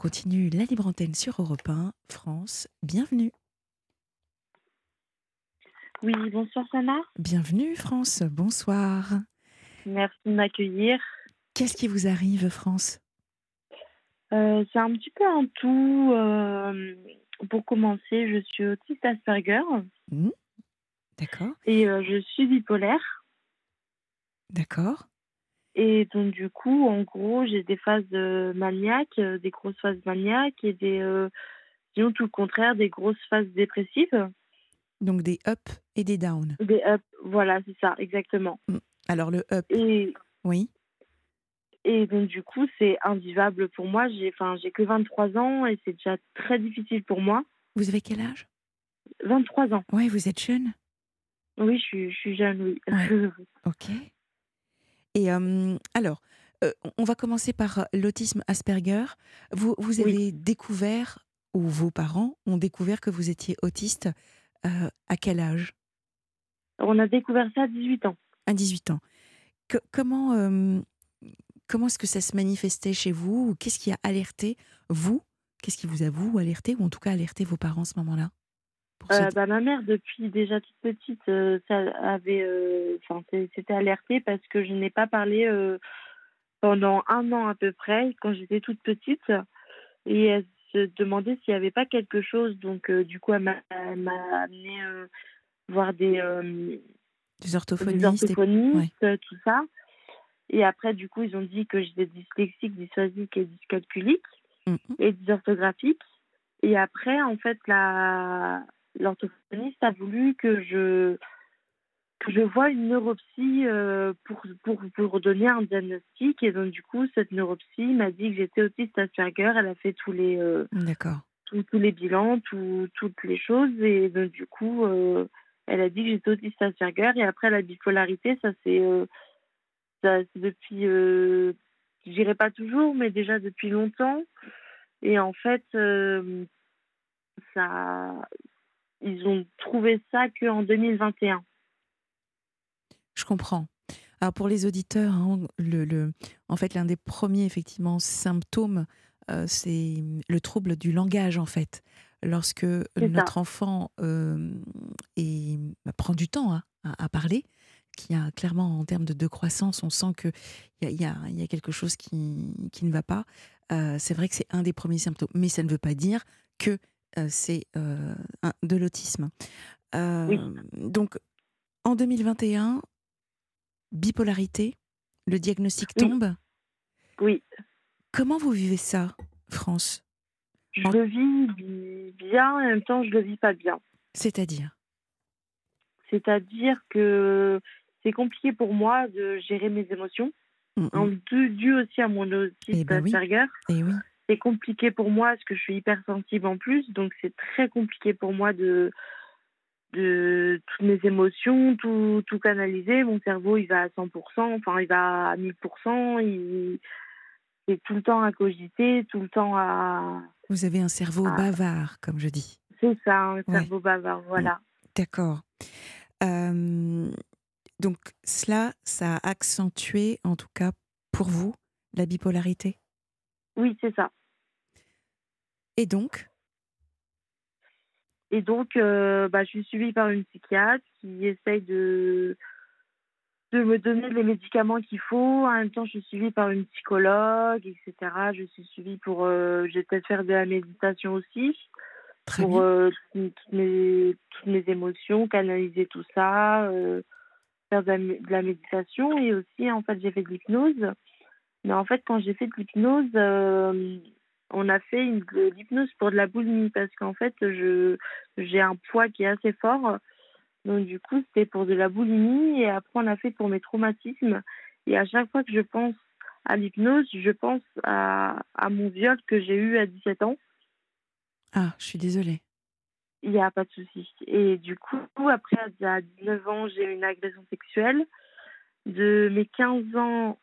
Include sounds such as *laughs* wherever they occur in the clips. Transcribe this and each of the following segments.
continue la libre antenne sur Europe 1, France. Bienvenue. Oui, bonsoir Sana. Bienvenue France, bonsoir. Merci de m'accueillir. Qu'est-ce qui vous arrive France? Euh, c'est un petit peu un tout. euh, pour commencer, je suis autiste Asperger Hmm, D'accord, et euh, je suis bipolaire. d'accord. Et donc, du coup, en gros, j'ai des phases euh, maniaques, euh, des grosses phases maniaques et des, euh, disons tout le contraire, des grosses phases dépressives. Donc des up et des down. Des up, voilà, c'est ça, exactement. Alors le up, Et, oui, et donc, du coup, c'est invivable pour moi. J'ai, j'ai que 23 ans et c'est déjà très difficile pour moi. vous avez quel âge? 23 ans. Oui, vous êtes jeune? Oui, je suis, je suis jeune, oui. Ouais. *laughs* Ok. Et euh, alors, euh, on va commencer par l'autisme Asperger. Vous, vous Oui. avez découvert, ou vos parents ont découvert que vous étiez autiste euh, à quel âge? On a découvert ça à 18 ans. À 18 ans. Que- comment comment est-ce que ça se manifestait chez vous Ou Qu'est-ce qui a alerté vous? Qu'est-ce qui vous a, vous, alerté, ou en tout cas alerté vos parents à ce moment-là? Euh, bah, ma mère, depuis déjà toute petite, euh, ça avait, euh, enfin, c'était alerté parce que je n'ai pas parlé euh, pendant un an à peu près, quand j'étais toute petite. Et elle se demandait s'il n'y avait pas quelque chose. Donc, du coup, elle m'a elle m'a amené euh, voir des, Des des orthophonistes et- orthophonistes, tout ça. Et après, du coup, ils ont dit que j'étais dyslexique, dysphasique et dyscalculique. Mhm. et dysorthographique. Et après, en fait, la l'orthophoniste a voulu que je que je vois une neuropsie euh, pour, pour, pour donner un diagnostic. Et donc, du coup, cette neuropsie m'a dit que j'étais autiste Asperger. Elle a fait tous les, euh, D'accord. tous, tous les bilans, tout, toutes les choses. Et donc, du coup, euh, elle a dit que j'étais autiste Asperger. Et après, la bipolarité, ça c'est euh, ça, c'est depuis, je dirais pas toujours, mais déjà depuis longtemps. Et en fait, ça, ils ont trouvé ça qu'en 2021. Je comprends. Alors pour les auditeurs, hein, le, le- en fait, l'un des premiers effectivement symptômes, euh, c'est le trouble du langage en fait. Lorsque ça. notre enfant euh, est- bah, prend du temps hein, à, à parler, qui a clairement en termes de, de croissance, on sent qu'il y a, il y, a, il y a quelque chose qui, qui ne va pas. Euh, c'est vrai que c'est un des premiers symptômes, mais ça ne veut pas dire que c'est euh, de l'autisme. Euh, Oui. Donc en 2021, bipolarité, le diagnostic Oui. tombe. Oui, Comment vous vivez ça, France? Je En- le vis bi- bien, en même temps, je le vis pas bien. C'est-à-dire? C'est-à-dire que c'est compliqué pour moi de gérer mes émotions, Mm, mm. en dû, dû aussi à mon autisme Eh ben oui. Eh oui, c'est compliqué pour moi parce que je suis hypersensible en plus, donc c'est très compliqué pour moi de de toutes mes émotions, tout, tout canaliser. Mon cerveau, il va à 100%, enfin, il va à 1000%, il est tout le temps à cogiter, tout le temps à... vous avez un cerveau bavard, comme je dis. C'est ça, un Ouais. cerveau bavard, voilà. D'accord. Euh, donc cela, ça a accentué, en tout cas pour vous, la bipolarité? Oui, c'est ça. Et donc, Et donc, euh, bah, je suis suivie par une psychiatre qui essaye de, de me donner les médicaments qu'il faut. En même temps, je suis suivie par une psychologue, etc. Je suis suivie pour... Euh, je vais peut-être faire de la méditation aussi, très pour euh, toutes, mes, toutes mes émotions, canaliser tout ça, euh, faire de la, mé- de la méditation. Et aussi, en fait, j'ai fait de l'hypnose. Mais en fait, quand j'ai fait de l'hypnose... on a fait une, de l'hypnose pour de la boulimie parce qu'en fait, je, j'ai un poids qui est assez fort. Donc, du coup, c'était pour de la boulimie. Et après, on a fait pour mes traumatismes. Et à chaque fois que je pense à l'hypnose, je pense à, à mon viol que j'ai eu à 17 ans. Ah, je suis désolée. Il n'y a pas de souci. Et du coup, après, à 19 ans, j'ai eu une agression sexuelle. De mes 15 ans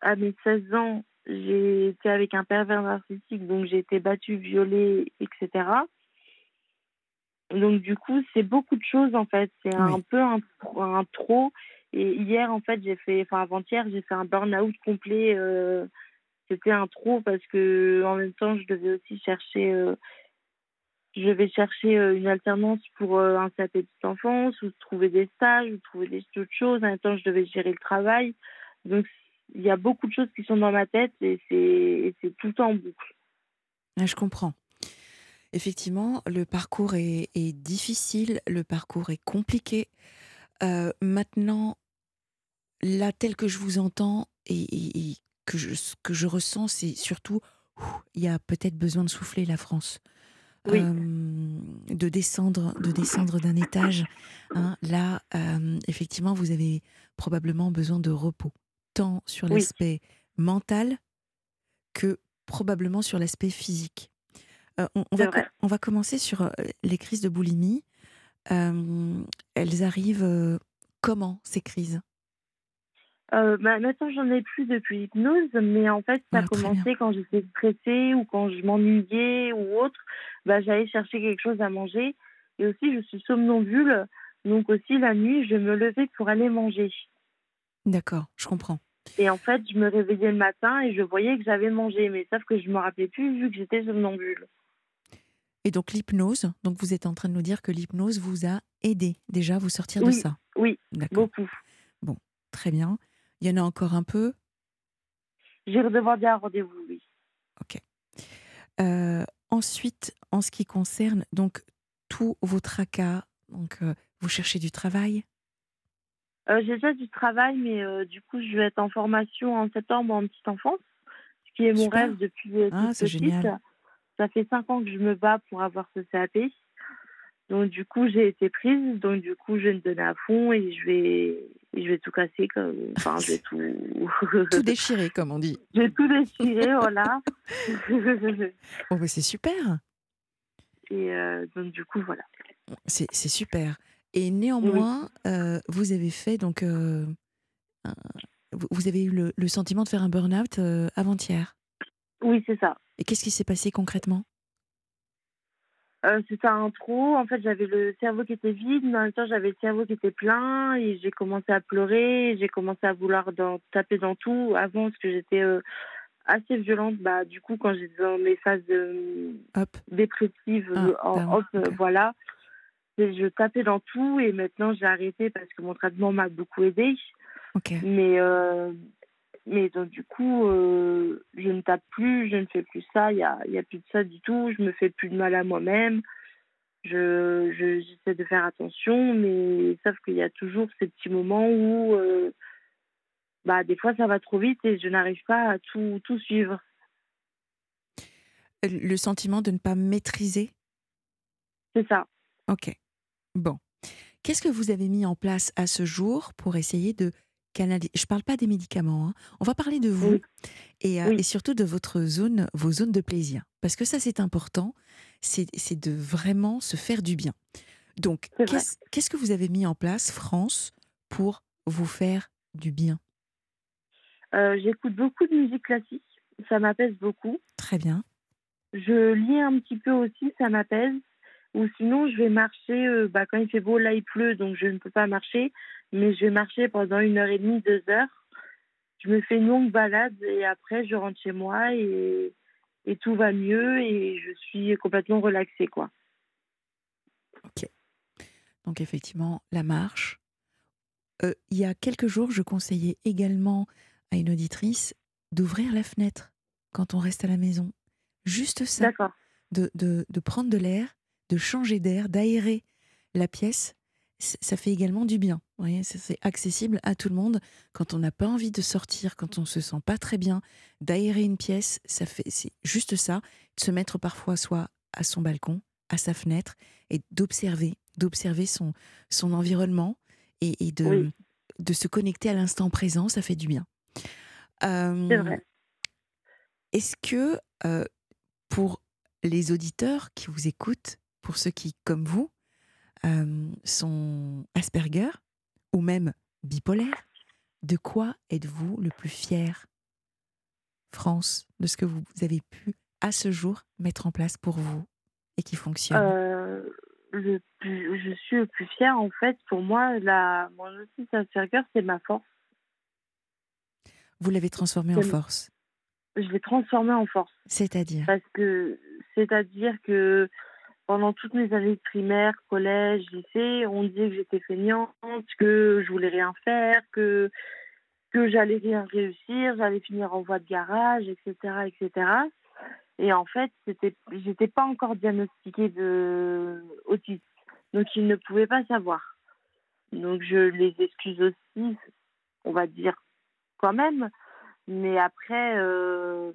à mes 16 ans, j'ai été avec un pervers narcissique, donc j'ai été battue, violée, etc. Donc du coup, c'est beaucoup de choses en fait. C'est un peu un, un trop. Et hier, en fait, j'ai fait, enfin avant-hier, j'ai fait un burn-out complet. euh, c'était un trop parce que en même temps, je devais aussi chercher, euh, je devais chercher euh, une alternance pour un CAP petite enfance ou trouver des stages ou trouver des autres choses. En même temps, je devais gérer le travail. Donc, il y a beaucoup de choses qui sont dans ma tête et c'est tout le temps en boucle. Ah, je comprends. Effectivement, le parcours est, est difficile, le parcours est compliqué. Euh, maintenant, là, tel que je vous entends et, et- et que je, ce que je ressens, c'est surtout, il y a peut-être besoin de souffler la France, Oui, Euh, de descendre, de descendre d'un étage. hein. Là, euh, effectivement, vous avez probablement besoin de repos, tant sur oui, l'aspect mental que probablement sur l'aspect physique. Euh, on, va, on va commencer sur euh, les crises de boulimie. Euh, elles arrivent euh, comment, ces crises? Bah, maintenant, j'en ai plus depuis l'hypnose, mais en fait, ça a Ah, commencé quand j'étais stressée ou quand je m'ennuyais ou autre. Bah, j'allais chercher quelque chose à manger. Et aussi, je suis somnambule. Donc aussi, la nuit, je me levais pour aller manger. D'accord, je comprends. Et en fait, je me réveillais le matin et je voyais que j'avais mangé. Mais sauf que je me rappelais plus vu que j'étais somnambule. Et donc l'hypnose, donc vous êtes en train de nous dire que l'hypnose vous a aidé déjà à vous sortir de ça. oui, beaucoup. bon, très bien. Il y en a encore un peu? J'ai redemandé un rendez-vous, oui. Ok. Euh, ensuite, en ce qui concerne donc tous vos tracas, donc euh, vous cherchez du travail? Euh, j'ai déjà du travail, mais euh, du coup, je vais être en formation en septembre en petite enfance, ce qui est mon rêve depuis euh, Ah, toute c'est petite. génial. Ça fait cinq ans que je me bats pour avoir ce CAP. Donc du coup, j'ai été prise. Donc du coup, je vais me donner à fond et je vais, je vais tout casser. Comme... Enfin, je vais *laughs* tout, Tout *laughs* déchiré, comme on dit. je vais tout déchirer, voilà. *laughs* Oh, bah, c'est super. et euh, donc du coup, voilà. C'est c'est super. Et néanmoins, euh, vous avez fait donc, euh, un- vous avez eu le, le sentiment de faire un burn-out euh, avant-hier. Oui, c'est ça. Et qu'est-ce qui s'est passé concrètement? C'était un trou. En fait, j'avais le cerveau qui était vide, mais en même temps, j'avais le cerveau qui était plein. Et j'ai commencé à pleurer. J'ai commencé à vouloir dans- taper dans tout. Avant, parce que j'étais assez violente. Bah, du coup, quand j'étais dans mes phases dépressives, Ah, en, hop, ok. voilà. Et je tapais dans tout. Et maintenant, j'ai arrêté parce que mon traitement m'a beaucoup aidé. Mais, euh, mais donc, du coup, euh, je ne tape plus, je ne fais plus ça, il n'y a, y a plus de ça du tout, je me fais plus de mal à moi-même. Je, je- j'essaie de faire attention, mais sauf qu'il y a toujours ces petits moments où, euh, bah, des fois, ça va trop vite et je n'arrive pas à tout, tout suivre. Le sentiment de ne pas maîtriser? C'est ça. Ok. Bon. Qu'est-ce que vous avez mis en place à ce jour pour essayer de canaliser Je ne parle pas des médicaments. hein. On va parler de vous Oui. et, euh, Oui. et surtout de votre zone, vos zones de plaisir. Parce que ça, c'est important. C'est de vraiment se faire du bien. Donc, qu'est-ce que vous avez mis en place, France, pour vous faire du bien? Euh, j'écoute beaucoup de musique classique, ça m'apaise beaucoup. Très bien. Je lis un petit peu aussi, ça m'apaise. Ou sinon, je vais marcher. euh, bah, quand il fait beau, là, il pleut, donc je ne peux pas marcher. Mais je vais marcher pendant une heure et demie, deux heures. Je me fais une longue balade et après, je rentre chez moi et, et tout va mieux et je suis complètement relaxée, quoi. Donc, effectivement, la marche. Euh, il y a quelques jours, je conseillais également à une auditrice d'ouvrir la fenêtre quand on reste à la maison. Juste ça. D'accord. de, de, de prendre de l'air, de changer d'air, d'aérer la pièce, ça fait également du bien. Vous voyez, ça, c'est accessible à tout le monde. Quand on n'a pas envie de sortir, quand on se sent pas très bien, d'aérer une pièce, ça fait, c'est juste ça. De se mettre parfois soit à son balcon, à sa fenêtre, et d'observer, d'observer son, son environnement et, et de, Oui. de se connecter à l'instant présent, ça fait du bien. Euh, C'est vrai. Est-ce que euh, pour les auditeurs qui vous écoutent, pour ceux qui, comme vous, euh, sont Asperger ou même bipolaires, de quoi êtes-vous le plus fier, France, de ce que vous avez pu à ce jour mettre en place pour vous et qui fonctionne? Euh, le plus, je suis le plus fière, en fait. Pour moi, la, mon autisme Asperger, c'est ma force. Vous l'avez transformé en force? je l'ai transformé en force. C'est-à-dire? Parce que, c'est-à-dire que pendant toutes mes années de primaire, collège, lycée, on disait que j'étais feignante, que je voulais rien faire, que que j'allais rien réussir, j'allais finir en voie de garage, etc., etc. Et en fait, c'était, j'étais pas encore diagnostiquée de autisme, donc ils ne pouvaient pas savoir. Donc je les excuse aussi, on va dire quand même, mais après, euh,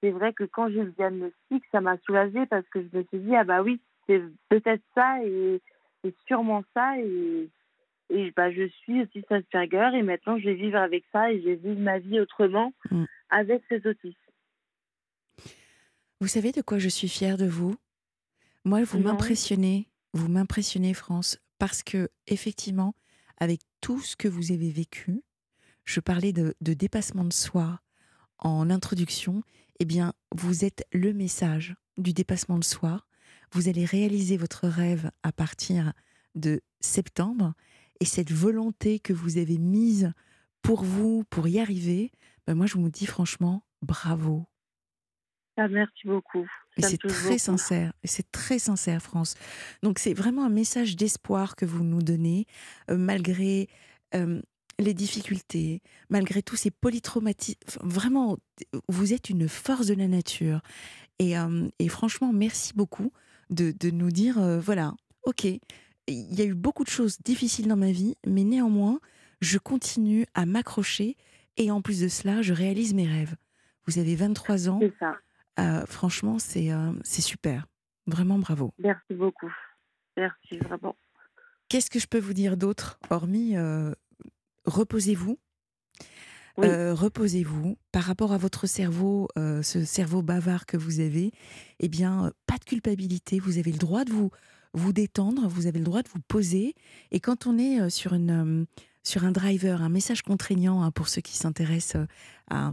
c'est vrai que quand j'ai le diagnostic, ça m'a soulagée parce que je me suis dit ah bah oui, c'est peut-être ça et, et sûrement ça et et bah, je suis aussi Asperger et maintenant je vais vivre avec ça et je vais vivre ma vie autrement Mm. avec ces autismes. Vous savez de quoi je suis fière de vous? Moi, vous m'impressionnez, vous m'impressionnez, France, parce que effectivement, avec tout ce que vous avez vécu, je parlais de, de dépassement de soi en introduction. Eh bien, vous êtes le message du dépassement de soi. Vous allez réaliser votre rêve à partir de septembre, et cette volonté que vous avez mise pour vous, pour y arriver, ben moi, je vous dis franchement, bravo. Ah, merci beaucoup. Et c'est très beaucoup. sincère, et c'est très sincère, France. Donc c'est vraiment un message d'espoir que vous nous donnez, euh, malgré euh, les difficultés, malgré tous ces polytraumatismes. Enfin, Vraiment, vous êtes une force de la nature. Et, euh, et franchement, merci beaucoup de, de nous dire, euh, voilà, ok, il y a eu beaucoup de choses difficiles dans ma vie, mais néanmoins, je continue à m'accrocher, et en plus de cela, je réalise mes rêves. Vous avez 23 ans. C'est ça. Euh, franchement, c'est c'est super. Vraiment bravo. Merci beaucoup. Merci vraiment. Qu'est-ce que je peux vous dire d'autre, hormis reposez-vous Euh, Reposez-vous. Par rapport à votre cerveau, euh, ce cerveau bavard que vous avez, eh bien, euh, pas de culpabilité. Vous avez le droit de vous, vous détendre, vous avez le droit de vous poser. Et quand on est sur, une, sur un driver, un message contraignant, hein, pour ceux qui s'intéressent à,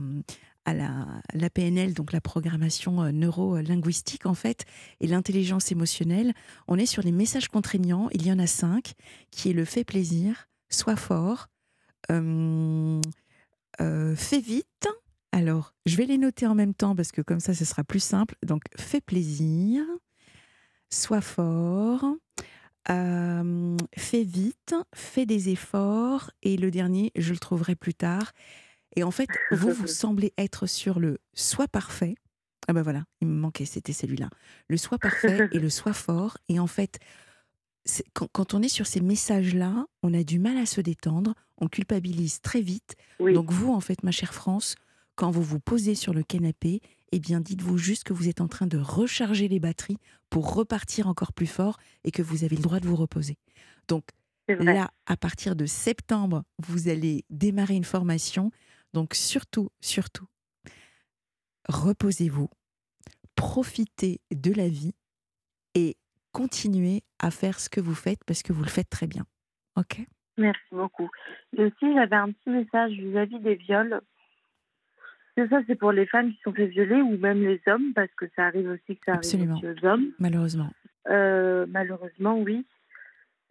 la, PNL, donc la programmation neuro-linguistique en fait, et l'intelligence émotionnelle, on est sur les messages contraignants. Il y en a cinq, qui est le fait plaisir, sois fort, euh, fais vite. Alors, je vais les noter en même temps parce que comme ça, ce sera plus simple. Donc, fais plaisir, sois fort, euh, fais vite, fais des efforts. Et le dernier, je le trouverai plus tard. Et en fait, *laughs* vous, vous semblez être sur le sois parfait. Ah ben voilà, il me manquait, c'était celui-là. Le sois parfait et le *laughs* sois fort. Et en fait, quand, quand on est sur ces messages-là, on a du mal à se détendre, on culpabilise très vite. Oui. Donc vous, en fait, ma chère France, quand vous vous posez sur le canapé, eh bien, dites-vous juste que vous êtes en train de recharger les batteries pour repartir encore plus fort et que vous avez le droit de vous reposer. Donc là, à partir de septembre, vous allez démarrer une formation. Donc surtout, surtout, reposez-vous, profitez de la vie et continuez à faire ce que vous faites parce que vous le faites très bien. Ok? Merci beaucoup. Et aussi, j'avais un petit message vis-à-vis des viols. Que ça, c'est pour les femmes qui sont fait violer ou même les hommes, parce que ça arrive aussi que ça arrive aussi aux hommes. Malheureusement. Euh, malheureusement, oui.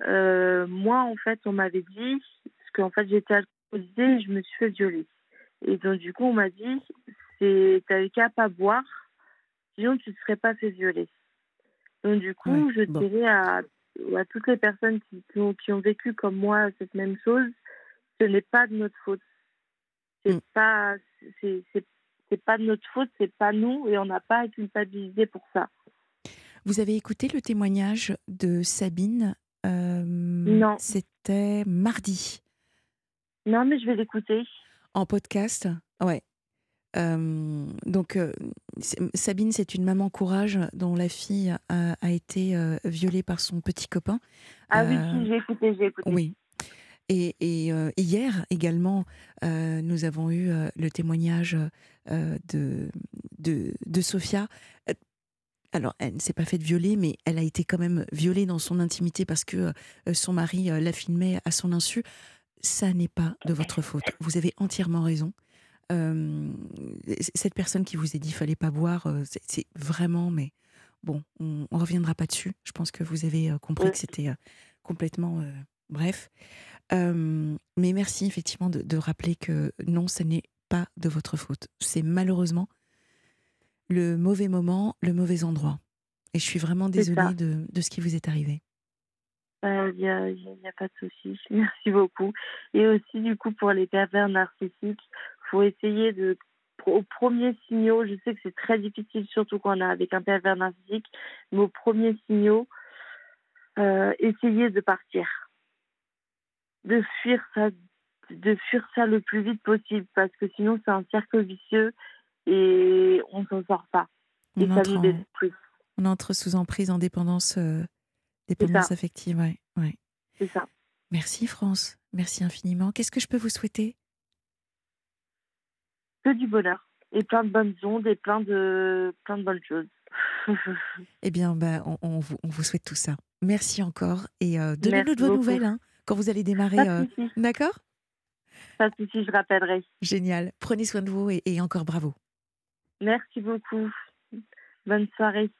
Euh, moi, en fait, on m'avait dit, parce qu'en fait, j'étais alcoolisée et je me suis fait violer. Et donc, du coup, on m'a dit, c'est t'avais qu'à pas boire, sinon tu ne serais pas fait violer. Donc, du coup, je bon. dirais à, à toutes les personnes qui, qui ont, qui ont vécu comme moi cette même chose, ce n'est pas de notre faute. C'est Mm. pas, c'est pas de notre faute, c'est pas nous, et on n'a pas à culpabiliser pour ça. Vous avez écouté le témoignage de Sabine euh, Non. C'était mardi Non, mais je vais l'écouter. en podcast? Ouais. Euh, donc, euh, Sabine, c'est une maman courage dont la fille a, a été euh, violée par son petit copain. Ah oui, j'ai écouté, j'ai écouté. Oui. Et, et, hier également, nous avons eu le témoignage de, de, de Sophia. Alors, elle ne s'est pas faite violer, mais elle a été quand même violée dans son intimité parce que son mari la filmait à son insu. Ça n'est pas de votre faute. Vous avez entièrement raison. Euh, cette personne qui vous a dit fallait pas boire, euh, c'est- vraiment, mais bon, on, on reviendra pas dessus. Je pense que vous avez euh, compris Oui. que c'était complètement euh, bref. Euh, mais merci effectivement de, de rappeler que non, ce n'est pas de votre faute. C'est malheureusement le mauvais moment, le mauvais endroit. Et je suis vraiment désolée de, de, ce qui vous est arrivé. Il euh, n'y a, y a, pas de souci. *laughs* Merci beaucoup. Et aussi, du coup, pour les pervers narcissiques, il faut essayer de, aux premiers signaux, je sais que c'est très difficile, surtout quand on est avec un pervers narcissique, mais aux premiers signaux, euh, essayer de partir. De fuir ça, de fuir ça le plus vite possible, parce que sinon, c'est un cercle vicieux et on s'en sort pas. On et entre ça nous On entre sous emprise en dépendance. Euh, Dépendance affective, oui. Ouais. C'est ça. Merci France, merci infiniment. Qu'est-ce que je peux vous souhaiter? Que du bonheur et plein de bonnes ondes et plein de, plein de bonnes choses. *laughs* eh bien, bah, on, vous, on, vous, souhaite tout ça. Merci encore et euh, donnez-nous de vos nouvelles hein, quand vous allez démarrer. Euh, d'accord? Pas de souci, je rappellerai. Génial. Prenez soin de vous et encore bravo. Merci beaucoup. Bonne soirée.